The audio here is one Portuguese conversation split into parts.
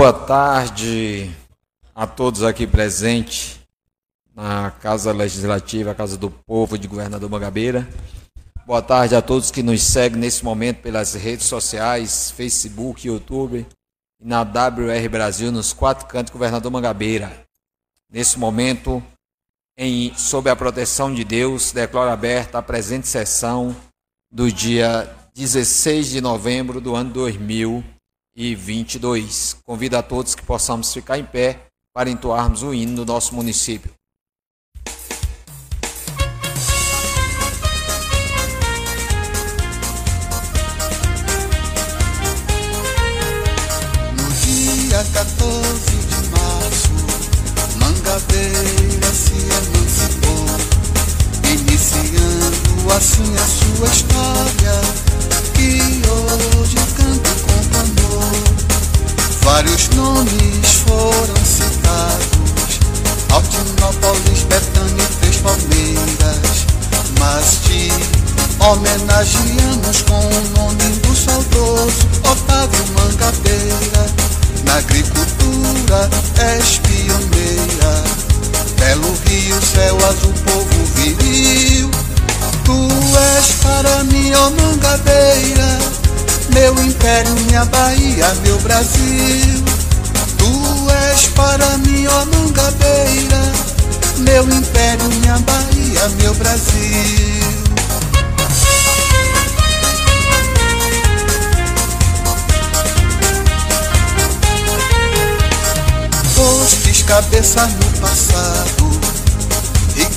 Boa tarde a todos aqui presentes na Casa Legislativa, Casa do Povo de Governador Mangabeira. Boa tarde a todos que nos seguem nesse momento pelas redes sociais, Facebook, YouTube e na WR Brasil, nos quatro cantos Governador Mangabeira. Nesse momento, em, sob a proteção de Deus, declaro aberta a presente sessão do dia 16 de novembro do ano 2022. Convido a todos que possamos ficar em pé para entoarmos o hino do nosso município. Assim a sua história, que hoje canto com amor. Vários nomes foram citados, Altinópolis, Betânia e Três Palmeiras, mas te homenageamos com o nome do saudoso Otávio Mangabeira. Na agricultura és pioneira, belo rio, céu azul, povo viril. Tu és para mim, ó Mangabeira, meu império, minha Bahia, meu Brasil. Tu és para mim, ó Mangabeira, meu império, minha Bahia, meu Brasil. Postes cabeça no passado,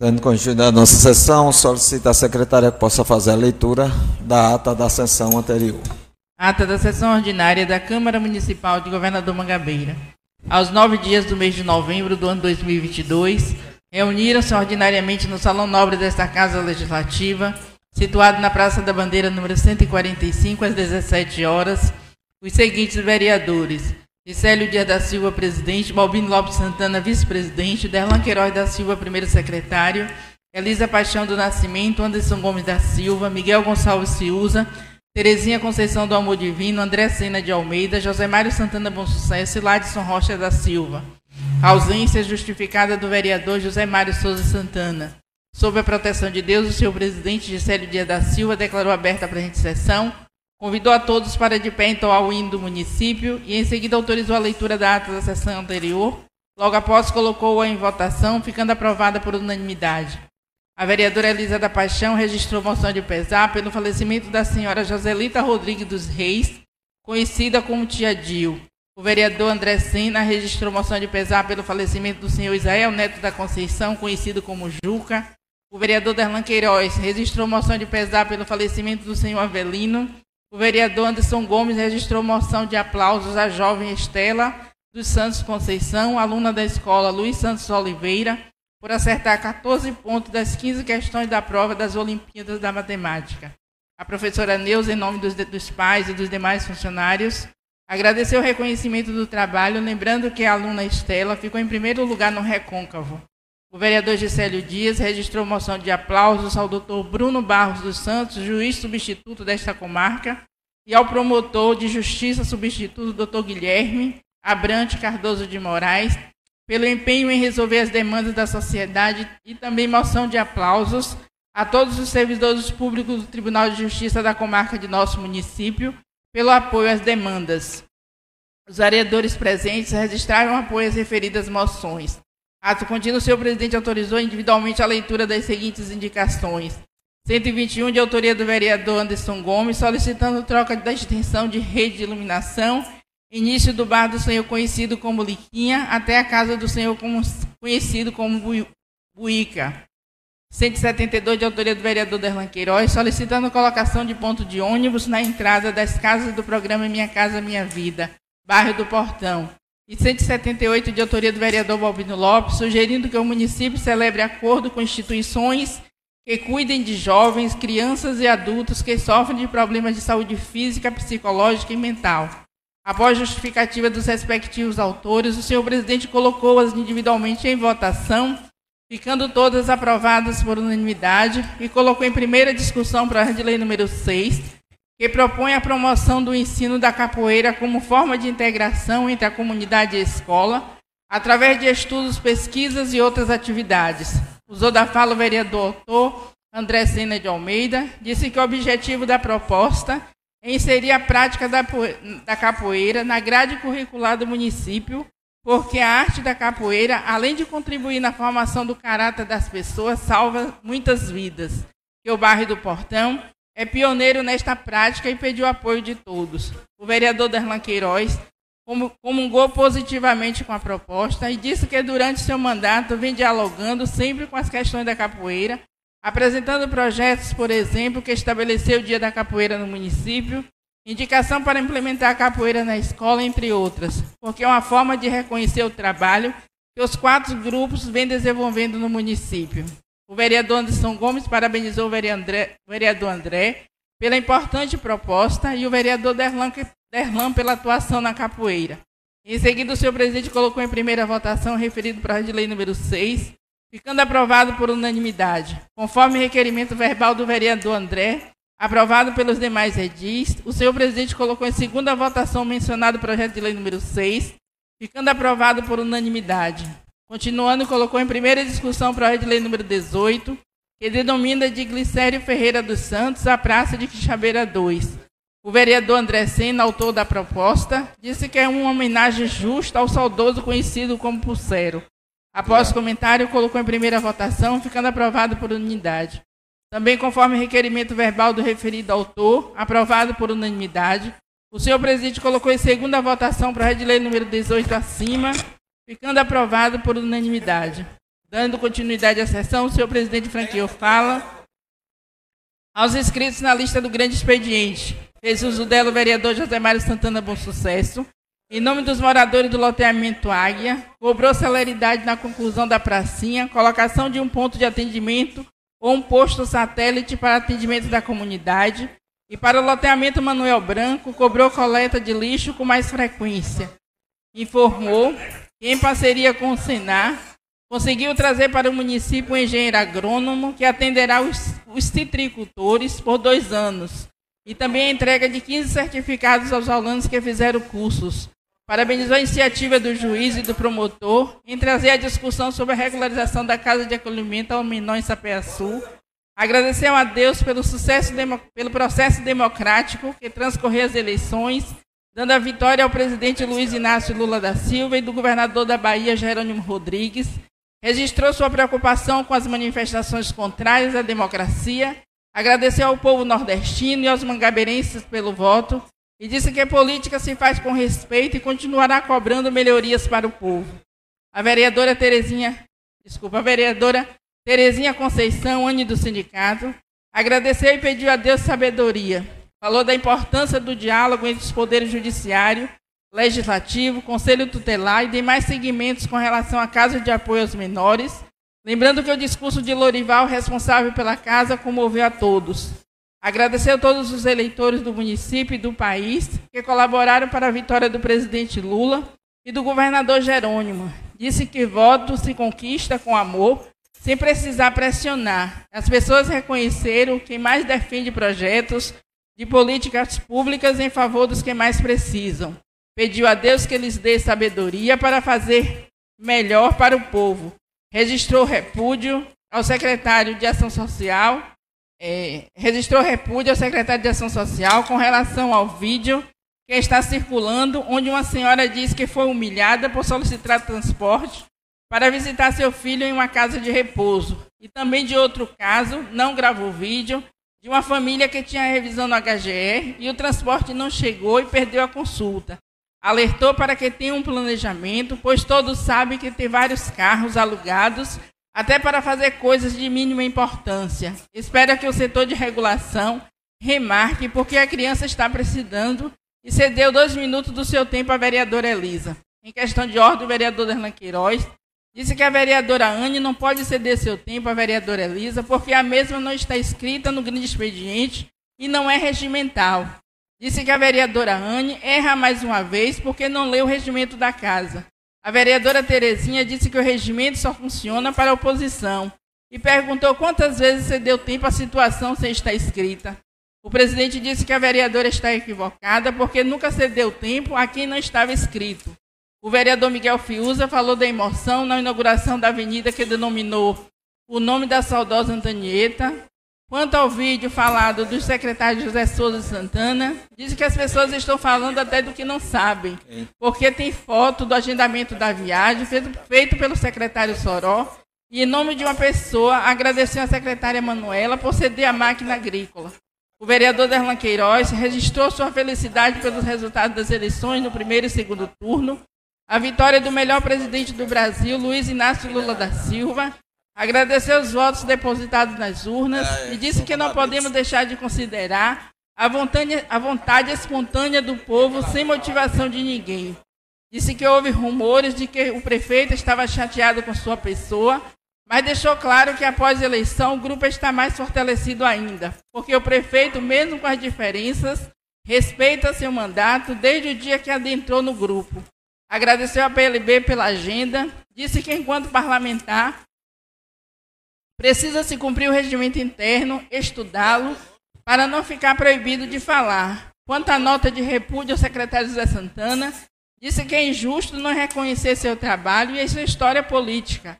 Dando continuidade à nossa sessão, solicito à secretária que possa fazer a leitura da ata da sessão anterior. Ata da sessão ordinária da Câmara Municipal de Governador Mangabeira. Aos nove dias do mês de novembro do ano 2022, reuniram-se ordinariamente no Salão Nobre desta Casa Legislativa, situado na Praça da Bandeira, número 145, às 17 horas, os seguintes vereadores: Gisélio Dias da Silva, presidente, Balbino Lopes Santana, vice-presidente, Derlan Queiroz da Silva, primeiro secretário, Elisa Paixão do Nascimento, Anderson Gomes da Silva, Miguel Gonçalves Ciuza, Terezinha Conceição do Amor Divino, André Sena de Almeida, José Mário Santana Bom Sucesso e Ladson Rocha da Silva. Ausência justificada do vereador José Mário Souza Santana. Sob a proteção de Deus, o senhor presidente Gisélio Dias da Silva declarou aberta a presente sessão, convidou a todos para de pé entoar o hino do município e em seguida autorizou a leitura da ata da sessão anterior. Logo após, colocou-a em votação, ficando aprovada por unanimidade. A vereadora Elisa da Paixão registrou moção de pesar pelo falecimento da senhora Joselita Rodrigues dos Reis, conhecida como Tia Dil. O vereador André Sena registrou moção de pesar pelo falecimento do senhor Israel Neto da Conceição, conhecido como Juca. O vereador Derlan Queiroz registrou moção de pesar pelo falecimento do senhor Avelino. O vereador Anderson Gomes registrou moção de aplausos à jovem Estela dos Santos Conceição, aluna da escola Luiz Santos Oliveira, por acertar 14 pontos das 15 questões da prova das Olimpíadas da Matemática. A professora Neuza, em nome dos, dos pais e dos demais funcionários, agradeceu o reconhecimento do trabalho, lembrando que a aluna Estela ficou em primeiro lugar no recôncavo. O vereador Gisélio Dias registrou moção de aplausos ao doutor Bruno Barros dos Santos, juiz substituto desta comarca, e ao promotor de justiça substituto, doutor Guilherme Abrante Cardoso de Moraes, pelo empenho em resolver as demandas da sociedade e também moção de aplausos a todos os servidores públicos do Tribunal de Justiça da comarca de nosso município pelo apoio às demandas. Os vereadores presentes registraram apoio às referidas moções. Ato contínuo, o senhor presidente autorizou individualmente a leitura das seguintes indicações. 121, de autoria do vereador Anderson Gomes, solicitando troca da extensão de rede de iluminação, início do bar do senhor conhecido como Liquinha, até a casa do senhor conhecido como Buica. 172, de autoria do vereador Derlan Queiroz, solicitando colocação de ponto de ônibus na entrada das casas do programa Minha Casa Minha Vida, bairro do Portão. E 178, de autoria do vereador Balbino Lopes, sugerindo que o município celebre acordo com instituições que cuidem de jovens, crianças e adultos que sofrem de problemas de saúde física, psicológica e mental. Após justificativa dos respectivos autores, o senhor presidente colocou-as individualmente em votação ficando todas aprovadas por unanimidade, e colocou em primeira discussão para a de lei número 6, que propõe a promoção do ensino da capoeira como forma de integração entre a comunidade e a escola, através de estudos, pesquisas e outras atividades. Usou da fala o vereador autor André Sena de Almeida, disse que o objetivo da proposta é inserir a prática da capoeira na grade curricular do município, porque a arte da capoeira, além de contribuir na formação do caráter das pessoas, salva muitas vidas. Que o bairro do Portão é pioneiro nesta prática e pediu apoio de todos. O vereador Derlan Queiroz comungou positivamente com a proposta e disse que durante seu mandato vem dialogando sempre com as questões da capoeira, apresentando projetos, por exemplo, que estabeleceu o Dia da Capoeira no município Indicação para implementar a capoeira na escola, entre outras, porque é uma forma de reconhecer o trabalho que os quatro grupos vêm desenvolvendo no município. O vereador Anderson Gomes parabenizou o vereador André pela importante proposta e o vereador Derlan, Derlan pela atuação na capoeira. Em seguida, o senhor presidente colocou em primeira votação referido para a de lei número 6, ficando aprovado por unanimidade. Conforme requerimento verbal do vereador André, Aprovado pelos demais edis, o senhor presidente colocou em segunda votação mencionado o projeto de lei número 6, ficando aprovado por unanimidade. Continuando, colocou em primeira discussão o projeto de lei número 18, que denomina de Glicério Ferreira dos Santos a Praça de Quixabeira 2. O vereador André Sena, autor da proposta, disse que é uma homenagem justa ao saudoso conhecido como Pulsero. Após o comentário, colocou em primeira votação, ficando aprovado por unanimidade. Também conforme requerimento verbal do referido autor, aprovado por unanimidade, o senhor presidente colocou em segunda votação para a de lei número 18 acima, ficando aprovado por unanimidade. Dando continuidade à sessão, o senhor presidente franqueou fala aos inscritos na lista do grande expediente. Fez uso dela o vereador José Mário Santana Bom Sucesso. Em nome dos moradores do loteamento Águia, cobrou celeridade na conclusão da pracinha, colocação de um ponto de atendimento ou um posto satélite para atendimento da comunidade, e para o loteamento Manuel Branco, cobrou coleta de lixo com mais frequência. Informou em parceria com o Senar, conseguiu trazer para o município um engenheiro agrônomo que atenderá os, os citricultores por dois anos, e também a entrega de 15 certificados aos alunos que fizeram cursos, Parabenizou a iniciativa do juiz e do promotor em trazer a discussão sobre a regularização da casa de acolhimento ao menor em Sapeaçu. Agradeceu a Deus pelo, sucesso, pelo processo democrático que transcorreu as eleições, dando a vitória ao presidente Luiz Inácio Lula da Silva e do governador da Bahia, Jerônimo Rodrigues. Registrou sua preocupação com as manifestações contrárias à democracia. Agradeceu ao povo nordestino e aos mangabeirenses pelo voto e disse que a política se faz com respeito e continuará cobrando melhorias para o povo. A vereadora Terezinha, desculpa, a vereadora Terezinha Conceição, Anne do sindicato, agradeceu e pediu a Deus sabedoria. Falou da importância do diálogo entre os poderes judiciário, legislativo, conselho tutelar e demais segmentos com relação à casa de apoio aos menores, lembrando que o discurso de Lorival, responsável pela casa, comoveu a todos. Agradeceu a todos os eleitores do município e do país que colaboraram para a vitória do presidente Lula e do governador Jerônimo. Disse que voto se conquista com amor, sem precisar pressionar. As pessoas reconheceram quem mais defende projetos de políticas públicas em favor dos que mais precisam. Pediu a Deus que lhes dê sabedoria para fazer melhor para o povo. Registrou repúdio ao secretário de Ação Social, é, registrou repúdio ao secretário de Ação Social com relação ao vídeo que está circulando, onde uma senhora diz que foi humilhada por solicitar transporte para visitar seu filho em uma casa de repouso. E também de outro caso, não gravou vídeo, de uma família que tinha revisão no HGR e o transporte não chegou e perdeu a consulta. Alertou para que tenha um planejamento, pois todos sabem que tem vários carros alugados, até para fazer coisas de mínima importância. Espero que o setor de regulação remarque porque a criança está precisando e cedeu dois minutos do seu tempo à vereadora Elisa. Em questão de ordem, o vereador Derlan Queiroz disse que a vereadora Anne não pode ceder seu tempo à vereadora Elisa porque a mesma não está escrita no grande expediente e não é regimental. Disse que a vereadora Anne erra mais uma vez porque não leu o regimento da casa. A vereadora Terezinha disse que o regimento só funciona para a oposição e perguntou quantas vezes cedeu tempo à situação sem estar escrita. O presidente disse que a vereadora está equivocada porque nunca cedeu tempo a quem não estava escrito. O vereador Miguel Fiuza falou da emoção na inauguração da avenida que denominou o nome da saudosa Antonieta. Quanto ao vídeo falado do secretário José Souza Santana, diz que as pessoas estão falando até do que não sabem, porque tem foto do agendamento da viagem feito pelo secretário Soró e, em nome de uma pessoa, agradeceu a secretária Manuela por ceder a máquina agrícola. O vereador Derlan Queiroz registrou sua felicidade pelos resultados das eleições no primeiro e segundo turno, a vitória do melhor presidente do Brasil, Luiz Inácio Lula da Silva, agradeceu os votos depositados nas urnas e disse que não podemos deixar de considerar a vontade, a vontade espontânea do povo sem motivação de ninguém. Disse que houve rumores de que o prefeito estava chateado com sua pessoa mas deixou claro que após a eleição o grupo está mais fortalecido ainda, porque o prefeito, mesmo com as diferenças, respeita seu mandato desde o dia que adentrou no grupo. Agradeceu a PLB pela agenda, disse que enquanto parlamentar precisa se cumprir o regimento interno, estudá-lo, para não ficar proibido de falar. Quanto à nota de repúdio ao secretário José Santana, disse que é injusto não reconhecer seu trabalho e sua história política,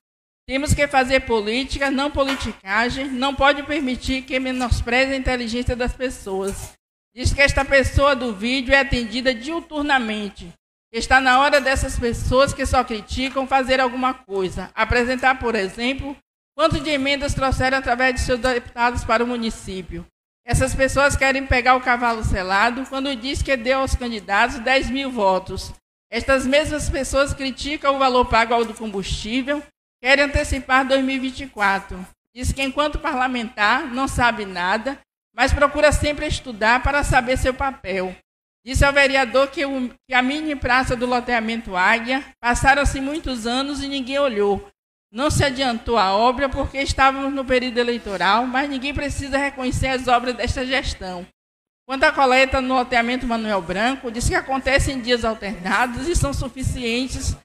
temos que fazer política, não politicagem. Não pode permitir que menospreze a inteligência das pessoas. Diz que esta pessoa do vídeo é atendida diuturnamente. Está na hora dessas pessoas que só criticam fazer alguma coisa. Apresentar, por exemplo, quanto de emendas trouxeram através de seus deputados para o município. Essas pessoas querem pegar o cavalo selado quando diz que deu aos candidatos 10 mil votos. Estas mesmas pessoas criticam o valor pago ao do combustível, quer antecipar 2024. Diz que, enquanto parlamentar, não sabe nada, mas procura sempre estudar para saber seu papel. Disse ao vereador que, o, que a mini praça do loteamento Águia passaram-se muitos anos e ninguém olhou. Não se adiantou a obra porque estávamos no período eleitoral, mas ninguém precisa reconhecer as obras desta gestão. Quanto à coleta no loteamento Manuel Branco, disse que acontece em dias alternados e são suficientes.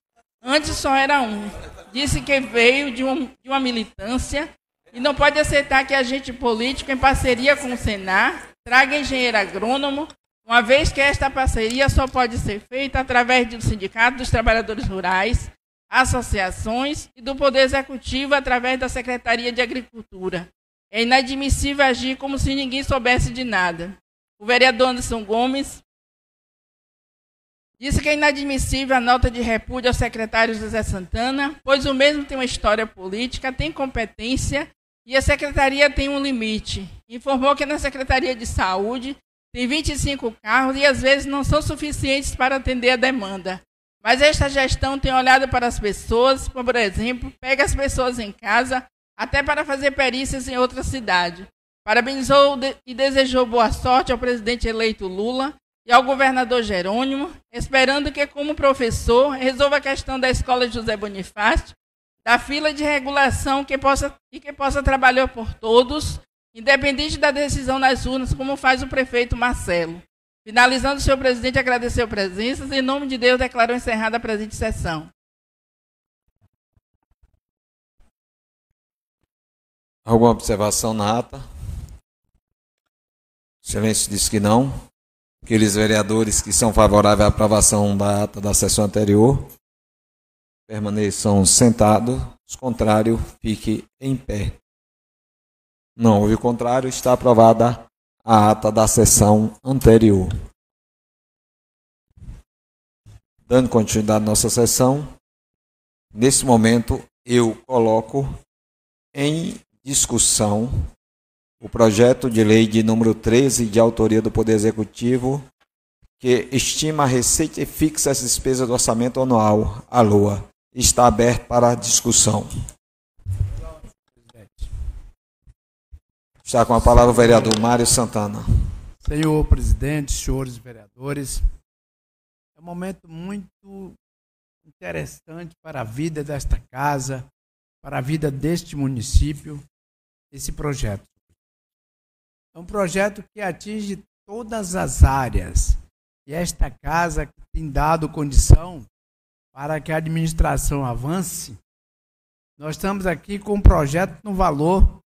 Antes só era um disse que veio de, um, de uma militância e não pode aceitar que agente político, em parceria com o Senar, traga engenheiro agrônomo, uma vez que esta parceria só pode ser feita através do Sindicato dos Trabalhadores Rurais, associações e do Poder Executivo através da Secretaria de Agricultura. É inadmissível agir como se ninguém soubesse de nada. O vereador Anderson Gomes Disse que é inadmissível a nota de repúdio ao secretário José Santana, pois o mesmo tem uma história política, tem competência e a secretaria tem um limite. Informou que na Secretaria de Saúde tem 25 carros e às vezes não são suficientes para atender a demanda. Mas esta gestão tem olhado para as pessoas, por exemplo, pega as pessoas em casa até para fazer perícias em outra cidade. Parabenizou e desejou boa sorte ao presidente eleito Lula e ao governador Jerônimo, esperando que, como professor, resolva a questão da escola José Bonifácio, da fila de regulação que possa, e que possa trabalhar por todos, independente da decisão nas urnas, como faz o prefeito Marcelo. Finalizando, o senhor presidente agradeceu presenças e, em nome de Deus, declarou encerrada a presente sessão. Alguma observação na ata? Excelência disse que não. Aqueles vereadores que são favoráveis à aprovação da ata da sessão anterior permaneçam sentados, os contrários, fique em pé. Não houve contrário, está aprovada a ata da sessão anterior. Dando continuidade à nossa sessão, nesse momento, eu coloco em discussão o projeto de lei de número 13, de autoria do Poder Executivo, que estima a receita e fixa as despesas do orçamento anual, a LOA. Está aberto para discussão. Está com a palavra o vereador Mário Santana. Senhor presidente, senhores vereadores, é um momento muito interessante para a vida desta casa, para a vida deste município, esse projeto. É um projeto que atinge todas as áreas. E esta casa tem dado condição para que a administração avance, nós estamos aqui com um projeto no valor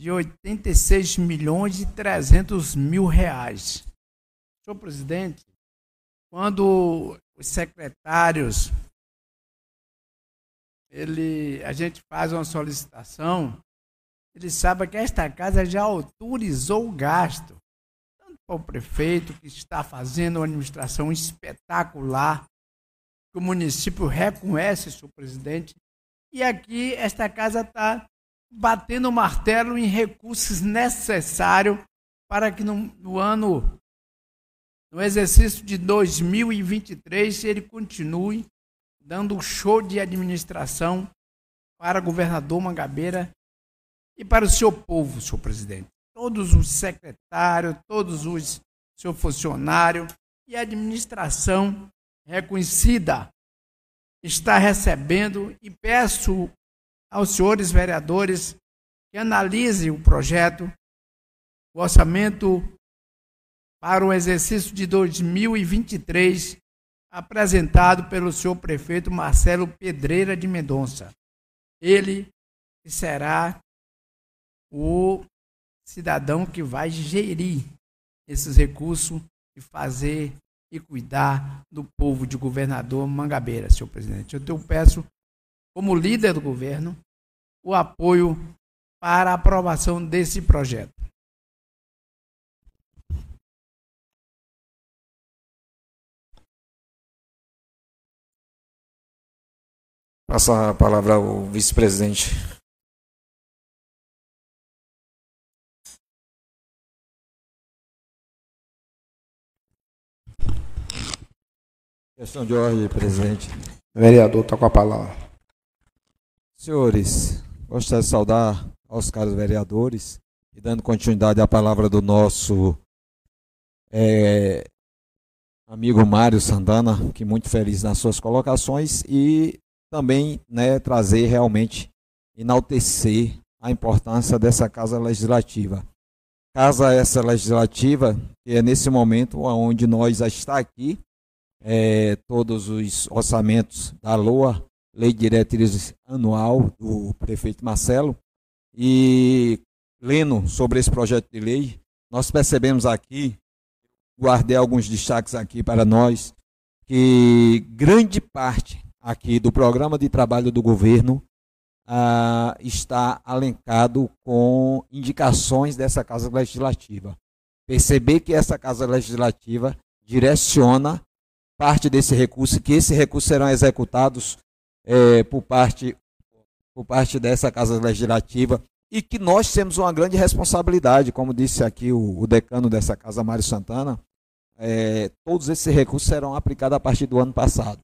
de 86 milhões e 300 mil reais. Senhor presidente, quando os secretários ele, a gente faz uma solicitação, ele sabe que esta casa já autorizou o gasto. Tanto para o prefeito, que está fazendo uma administração espetacular, que o município reconhece, senhor presidente, e aqui esta casa está batendo o martelo em recursos necessários para que no, no ano, no exercício de 2023, ele continue dando show de administração para o governador Mangabeira e para o seu povo, senhor presidente. Todos os secretários, todos os seu funcionário e a administração reconhecida está recebendo e peço aos senhores vereadores que analisem o projeto, o orçamento para o exercício de 2023, apresentado pelo senhor prefeito Marcelo Pedreira de Mendonça. Ele será o cidadão que vai gerir esses recursos e fazer e cuidar do povo de governador Mangabeira, senhor presidente. Eu peço como líder do governo, o apoio para a aprovação desse projeto. Passa a palavra ao vice-presidente. Questão de ordem, presidente. O vereador está com a palavra. Senhores, gostaria de saudar aos caros vereadores e dando continuidade à palavra do nosso é, amigo Mário Sandana, que muito feliz nas suas colocações e também né, trazer realmente, enaltecer a importância dessa casa legislativa. Casa essa legislativa, que é nesse momento onde nós já está aqui, é, todos os orçamentos da LOA Lei de Diretrizes Anual do prefeito Marcelo. E lendo sobre esse projeto de lei, nós percebemos aqui, guardei alguns destaques aqui para nós, que grande parte aqui do programa de trabalho do governo ah, está alencado com indicações dessa Casa Legislativa. Perceber que essa Casa Legislativa direciona parte desse recurso, que esses recursos serão executados é, por, parte, por parte dessa Casa Legislativa e que nós temos uma grande responsabilidade, como disse aqui o, o decano dessa casa, Mário Santana, é, todos esses recursos serão aplicados a partir do ano passado.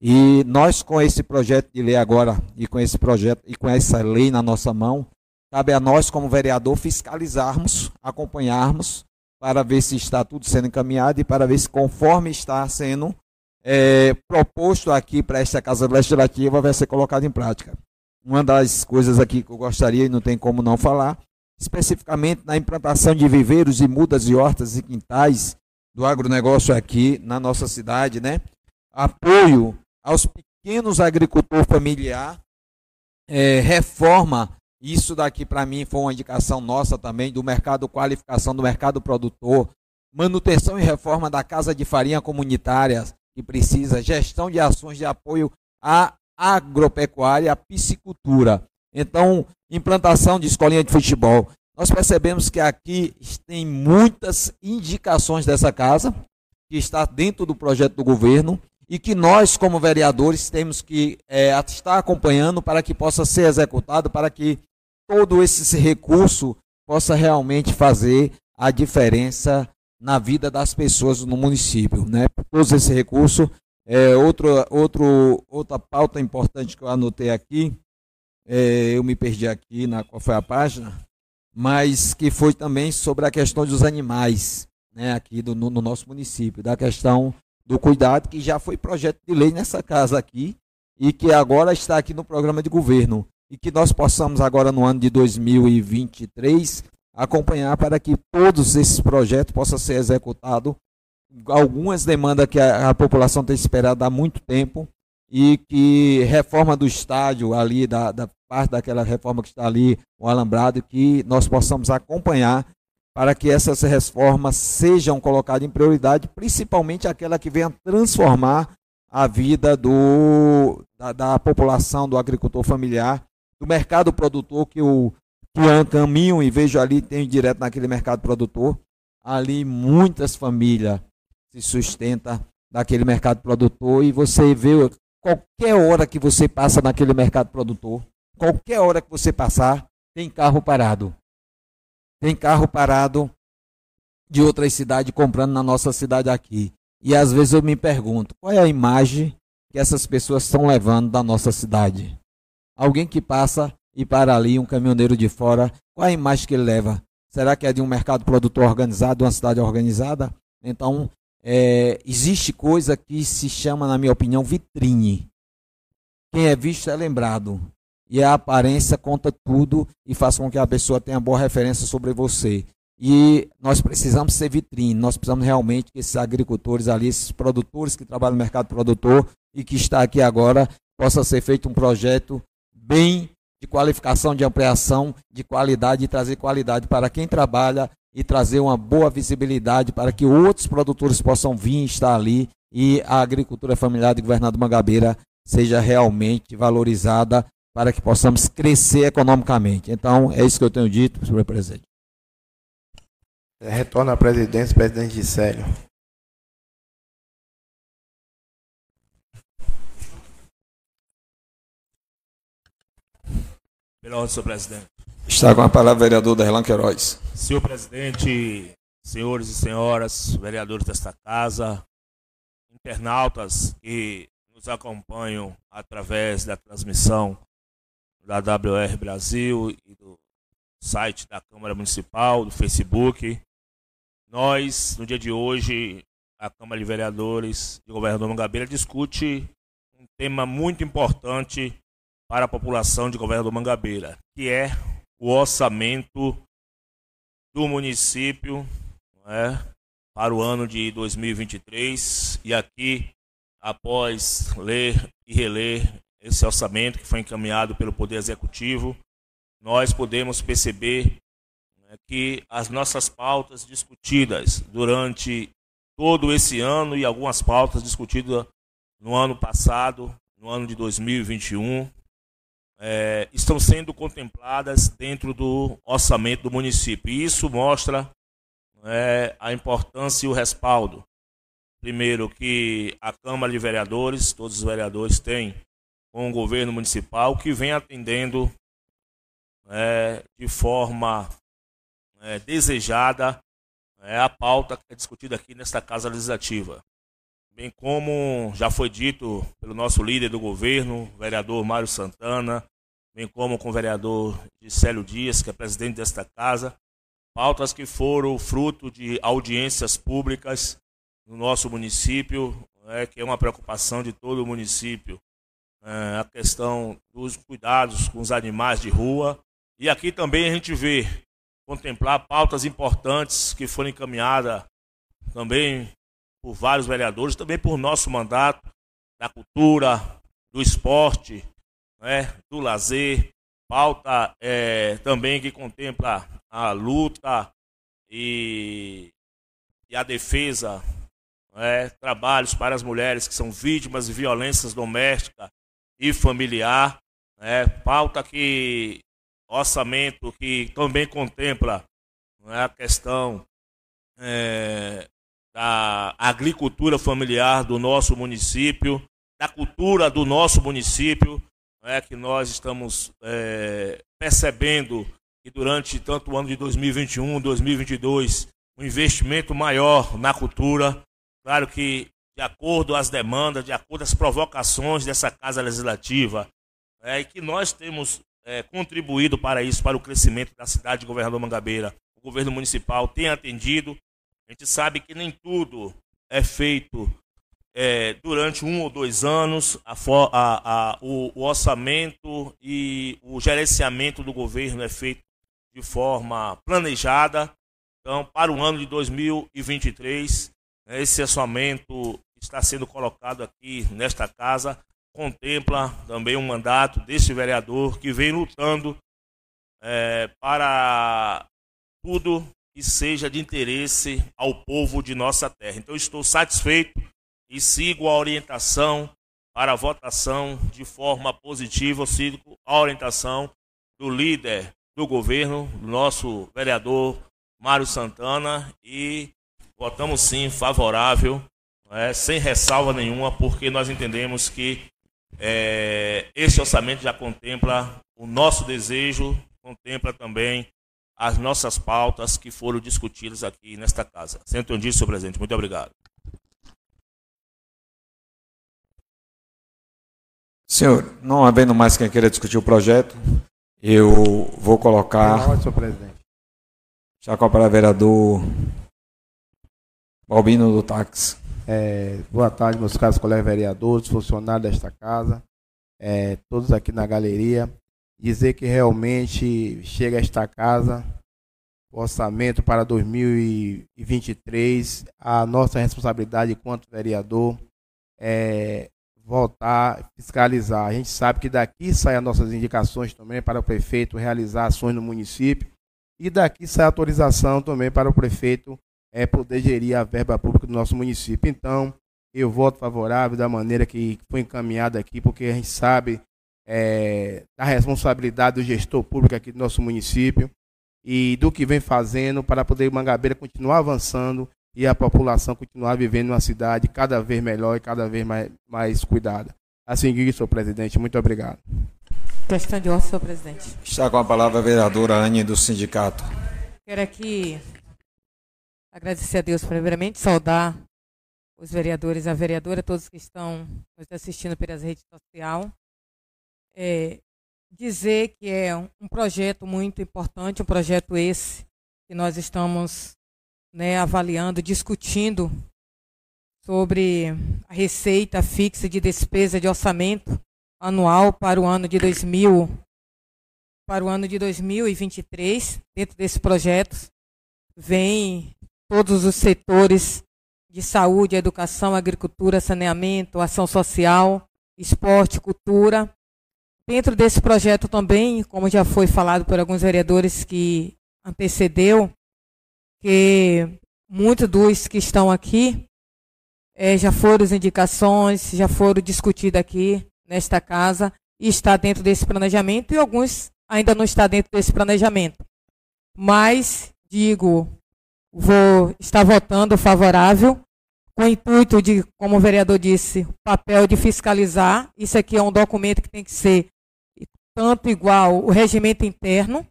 E nós, com esse projeto de lei agora, e com esse projeto, e com essa lei na nossa mão, cabe a nós, como vereador, fiscalizarmos, acompanharmos, para ver se está tudo sendo encaminhado e para ver se, conforme está sendo é, proposto aqui para esta Casa Legislativa vai ser colocado em prática. Uma das coisas aqui que eu gostaria, e não tem como não falar, especificamente na implantação de viveiros e mudas e hortas e quintais do agronegócio aqui na nossa cidade, né? Apoio aos pequenos agricultores familiar, é, reforma, isso daqui para mim foi uma indicação nossa também, do mercado qualificação do mercado produtor, manutenção e reforma da casa de farinha comunitária, que precisa, gestão de ações de apoio à agropecuária, à piscicultura. Então, implantação de escolinha de futebol. Nós percebemos que aqui tem muitas indicações dessa casa, que está dentro do projeto do governo, e que nós, como vereadores, temos que é, estar acompanhando para que possa ser executado, para que todo esse recurso possa realmente fazer a diferença na vida das pessoas no município. Né? Todos esse recurso. É, outro, outro, outra pauta importante que eu anotei aqui, é, eu me perdi aqui na qual foi a página, mas que foi também sobre a questão dos animais, né, aqui do, no, no nosso município, da questão do cuidado, que já foi projeto de lei nessa casa aqui, e que agora está aqui no programa de governo. E que nós possamos agora no ano de 2023 acompanhar para que todos esses projetos possam ser executados. Algumas demandas que a, a, população tem esperado há muito tempo e que reforma do estádio ali, da, da parte daquela reforma que está ali, o alambrado, que nós possamos acompanhar para que essas reformas sejam colocadas em prioridade, principalmente aquela que venha transformar a vida do, da, da população, do agricultor familiar, do mercado produtor, que o que caminho e vejo ali, tenho direto naquele mercado produtor, ali muitas famílias se sustentam daquele mercado produtor e você vê qualquer hora que você passa naquele mercado produtor, qualquer hora que você passar, tem carro parado. Tem carro parado de outras cidades comprando na nossa cidade aqui. E às vezes eu me pergunto, qual é a imagem que essas pessoas estão levando da nossa cidade? Alguém que passa e para ali um caminhoneiro de fora, qual a imagem que ele leva? Será que é de um mercado produtor organizado, de uma cidade organizada? Então, é, existe coisa que se chama, na minha opinião, vitrine. Quem é visto é lembrado. E a aparência conta tudo e faz com que a pessoa tenha boa referência sobre você. E nós precisamos ser vitrine, nós precisamos realmente que esses agricultores ali, esses produtores que trabalham no mercado produtor e que está aqui agora, possa ser feito um projeto bem de qualificação, de ampliação, de qualidade e trazer qualidade para quem trabalha e trazer uma boa visibilidade para que outros produtores possam vir estar ali e a agricultura familiar de Governador Mangabeira seja realmente valorizada para que possamos crescer economicamente. Então, é isso que eu tenho dito, senhor presidente. Retorna à presidência, presidente Gisélio. Melhor, senhor presidente. Está com a palavra o vereador Darlan Queiroz. Senhor presidente, senhores e senhoras, vereadores desta casa, internautas que nos acompanham através da transmissão da WR Brasil e do site da Câmara Municipal, do Facebook. Nós, no dia de hoje, a Câmara de Vereadores de Governador Mangabeira discute um tema muito importante para a população de Governador Mangabeira, que é o orçamento do município é, para o ano de 2023. E aqui, após ler e reler esse orçamento que foi encaminhado pelo Poder Executivo, nós podemos perceber né, que as nossas pautas discutidas durante todo esse ano e algumas pautas discutidas no ano passado, no ano de 2021, é, estão sendo contempladas dentro do orçamento do município. E isso mostra é, a importância e o respaldo. Primeiro, que a Câmara de Vereadores, todos os vereadores têm com o governo municipal que vem atendendo é, de forma é, desejada a pauta que é discutida aqui nesta Casa Legislativa. Bem como já foi dito pelo nosso líder do governo, vereador Mário Santana, bem como com o vereador Gisélio Dias, que é presidente desta casa, pautas que foram fruto de audiências públicas no nosso município, é, que é uma preocupação de todo o município, é, a questão dos cuidados com os animais de rua. E aqui também a gente vê contemplar pautas importantes que foram encaminhadas também por vários vereadores, também por nosso mandato da cultura, do esporte, né, do lazer, pauta é, também que contempla a luta e, e a defesa, né, trabalhos para as mulheres que são vítimas de violências domésticas e familiar, né, pauta que orçamento que também contempla né, a questão é, da agricultura familiar do nosso município, da cultura do nosso município, é, que nós estamos é, percebendo que durante tanto o ano de 2021, 2022, um investimento maior na cultura. Claro que, de acordo às demandas, de acordo às provocações dessa Casa Legislativa, é, e que nós temos é, contribuído para isso, para o crescimento da cidade de Governador Mangabeira. O governo municipal tem atendido. A gente sabe que nem tudo é feito é, durante um ou dois anos. A, a, a, o, o orçamento e o gerenciamento do governo é feito de forma planejada. Então, para o ano de 2023, né, esse orçamento está sendo colocado aqui nesta casa contempla também um mandato desse vereador que vem lutando é, para tudo que seja de interesse ao povo de nossa terra. Então, estou satisfeito e sigo a orientação para a votação de forma positiva, sigo a orientação do líder do governo, do nosso vereador Mário Santana, e votamos sim favorável, é, sem ressalva nenhuma, porque nós entendemos que é, esse orçamento já contempla o nosso desejo, contempla também as nossas pautas que foram discutidas aqui nesta casa. Sento disso, senhor presidente. Muito obrigado. Senhor, não havendo mais quem queira discutir o projeto, eu vou colocar. Ordem, senhor presidente. Já para o vereador Balbino do Táxi. É, boa tarde, meus caros colegas vereadores, funcionários desta casa, é, todos aqui na galeria. Dizer que realmente chega a esta casa o orçamento para 2023. A nossa responsabilidade enquanto vereador é voltar fiscalizar. A gente sabe que daqui saem as nossas indicações também para o prefeito realizar ações no município e daqui sai a autorização também para o prefeito é, poder gerir a verba pública do nosso município. Então, eu voto favorável da maneira que foi encaminhada aqui, porque a gente sabe é, da responsabilidade do gestor público aqui do nosso município e do que vem fazendo para poder Mangabeira continuar avançando e a população continuar vivendo uma cidade cada vez melhor e cada vez mais, mais cuidada. Assim que senhor presidente. Muito obrigado. Questão de ordem, senhor presidente. Está com a palavra a vereadora Anne do sindicato. Quero aqui Agradecer a Deus primeiramente, saudar os vereadores, a vereadora, todos que estão nos assistindo pelas redes sociais. É, dizer que é um projeto muito importante, um projeto esse que nós estamos né, avaliando, discutindo sobre a receita fixa de despesa de orçamento anual para o ano de 2000 para o ano de 2023. Dentro desse projeto vem todos os setores de saúde, educação, agricultura, saneamento, ação social, esporte, cultura. Dentro desse projeto também, como já foi falado por alguns vereadores que antecedeu, que muitos dos que estão aqui é, já foram as indicações, já foram discutidas aqui nesta casa e está dentro desse planejamento e alguns ainda não está dentro desse planejamento. Mas digo vou estar votando favorável, com o intuito de, como o vereador disse, papel de fiscalizar. Isso aqui é um documento que tem que ser tanto igual o regimento interno,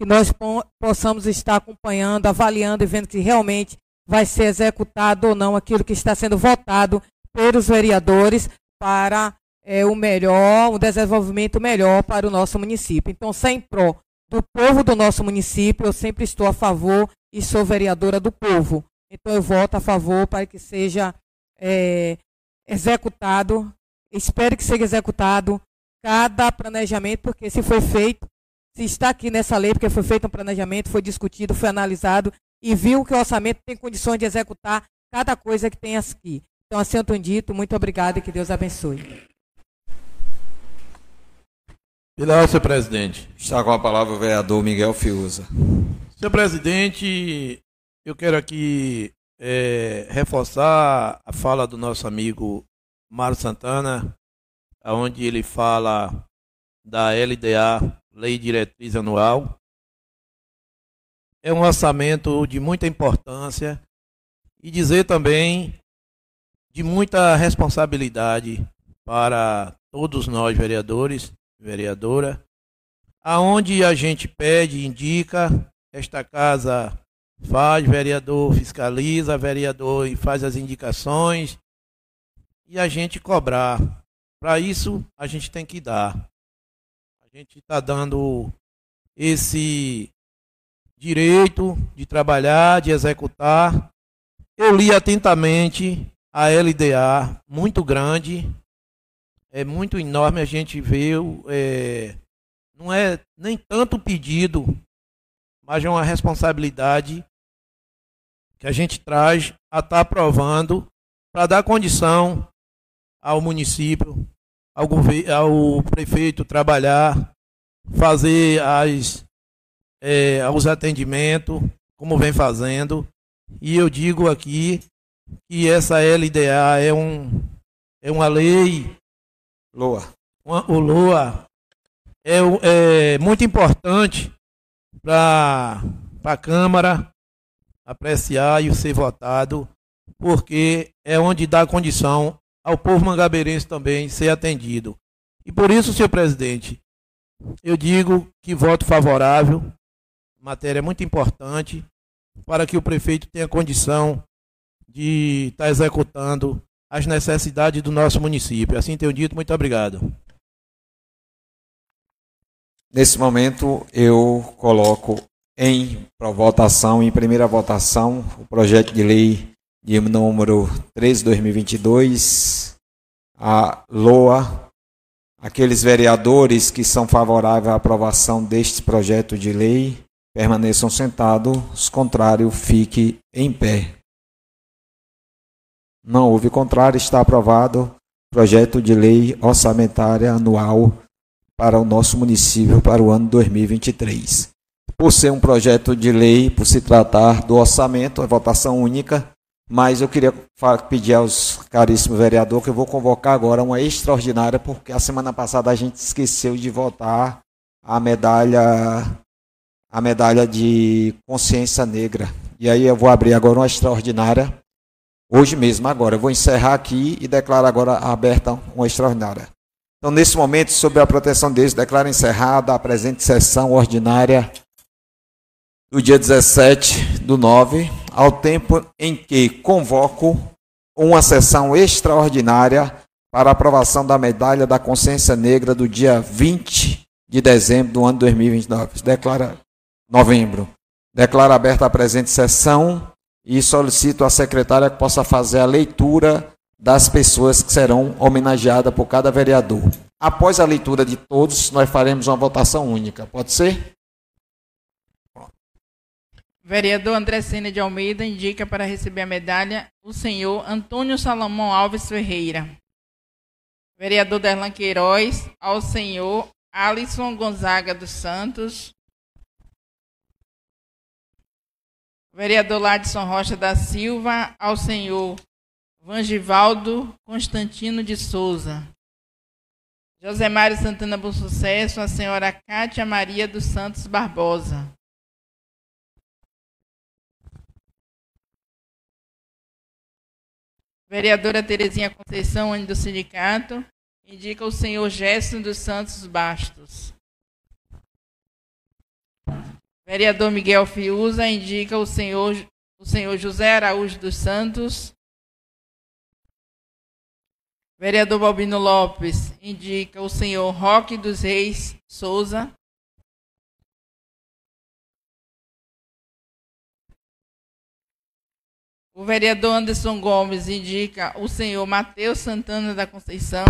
que nós possamos estar acompanhando, avaliando e vendo que realmente vai ser executado ou não aquilo que está sendo votado pelos vereadores para é, o melhor, o desenvolvimento melhor para o nosso município. Então, sem pró do povo do nosso município, eu sempre estou a favor e sou vereadora do povo. Então eu voto a favor para que seja é, executado, espero que seja executado cada planejamento, porque se foi feito, se está aqui nessa lei, porque foi feito um planejamento, foi discutido, foi analisado e viu que o orçamento tem condições de executar cada coisa que tem aqui. Então, assim eu dito, muito obrigado e que Deus abençoe. Pela senhor presidente. Está com a palavra o vereador Miguel Fiuza. Senhor presidente, eu quero aqui é, reforçar a fala do nosso amigo Mário Santana, onde ele fala da LDA, Lei Diretriz Anual. É um orçamento de muita importância e dizer também de muita responsabilidade para todos nós vereadores, vereadora, aonde a gente pede, indica, esta casa faz, vereador fiscaliza, vereador faz as indicações e a gente cobrar. Para isso a gente tem que dar. A gente está dando esse direito de trabalhar, de executar. Eu li atentamente a LDA, muito grande, é muito enorme. A gente vê, é, não é nem tanto pedido, mas é uma responsabilidade que a gente traz a estar tá aprovando para dar condição ao município, ao, ao prefeito trabalhar, fazer as é, os atendimentos, como vem fazendo. E eu digo aqui que essa LDA é, um, é uma lei. LOA. Uma, o LOA é, é muito importante para a Câmara apreciar e ser votado, porque é onde dá condição ao povo mangabeirense também ser atendido. E por isso, senhor presidente, eu digo que voto favorável matéria muito importante para que o prefeito tenha condição de estar tá executando as necessidades do nosso município. Assim tenho dito, muito obrigado. Nesse momento, eu coloco em votação, em primeira votação, o projeto de lei de número 13 2022, a LOA, aqueles vereadores que são favoráveis à aprovação deste projeto de lei, permaneçam sentados, os contrários, fique em pé. Não houve contrário, está aprovado projeto de lei orçamentária anual para o nosso município para o ano 2023. Por ser um projeto de lei, por se tratar do orçamento, é votação única, mas eu queria pedir aos caríssimos vereadores que eu vou convocar agora uma extraordinária, porque a semana passada a gente esqueceu de votar a medalha a medalha de consciência negra. E aí eu vou abrir agora uma extraordinária, hoje mesmo, agora. Eu vou encerrar aqui e declaro agora aberta uma extraordinária. Então, nesse momento, sobre a proteção deles, declaro encerrada a presente sessão ordinária do dia 17 do 9, ao tempo em que convoco uma sessão extraordinária para aprovação da medalha da consciência negra do dia 20 de dezembro do ano 2029. Declara novembro. Declaro aberta a presente sessão e solicito à secretária que possa fazer a leitura das pessoas que serão homenageadas por cada vereador. Após a leitura de todos, nós faremos uma votação única. Pode ser? Vereador André Sena de Almeida indica para receber a medalha o senhor Antônio Salomão Alves Ferreira. Vereador Derlan Queiroz, ao senhor Alisson Gonzaga dos Santos. Vereador Ladson Rocha da Silva, ao senhor Vangivaldo Constantino de Souza. José Mário Santana Bom Sucesso, a senhora Cátia Maria dos Santos Barbosa. Vereadora Terezinha Conceição, do sindicato, indica o senhor Gerson dos Santos Bastos. Vereador Miguel Fiuza indica o senhor, o senhor José Araújo dos Santos. Vereador Balbino Lopes indica o senhor Roque dos Reis Souza. O vereador Anderson Gomes indica o senhor Matheus Santana da Conceição.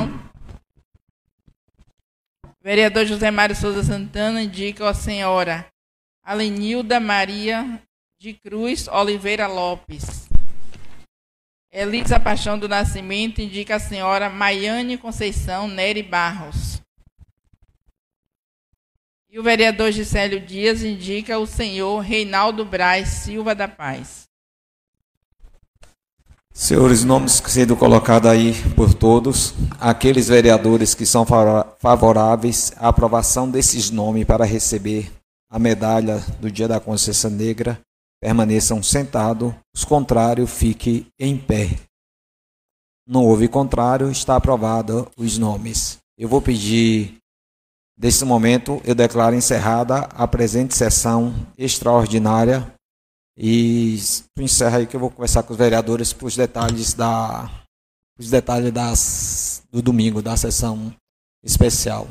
O vereador José Mário Souza Santana indica a senhora Alenilda Maria de Cruz Oliveira Lopes. Elisa Paixão do Nascimento indica a senhora Maiane Conceição Nery Barros. E o vereador Gisélio Dias indica o senhor Reinaldo Braz Silva da Paz. Senhores, nomes sendo colocados aí por todos, aqueles vereadores que são favoráveis à aprovação desses nomes para receber a medalha do Dia da Consciência Negra, permaneçam sentados, os contrários fiquem em pé. Não houve contrário, está aprovado os nomes. Eu vou pedir, desse momento, eu declaro encerrada a presente sessão extraordinária e tu encerra aí que eu vou conversar com os vereadores para os detalhes da os detalhes das, do domingo da sessão especial.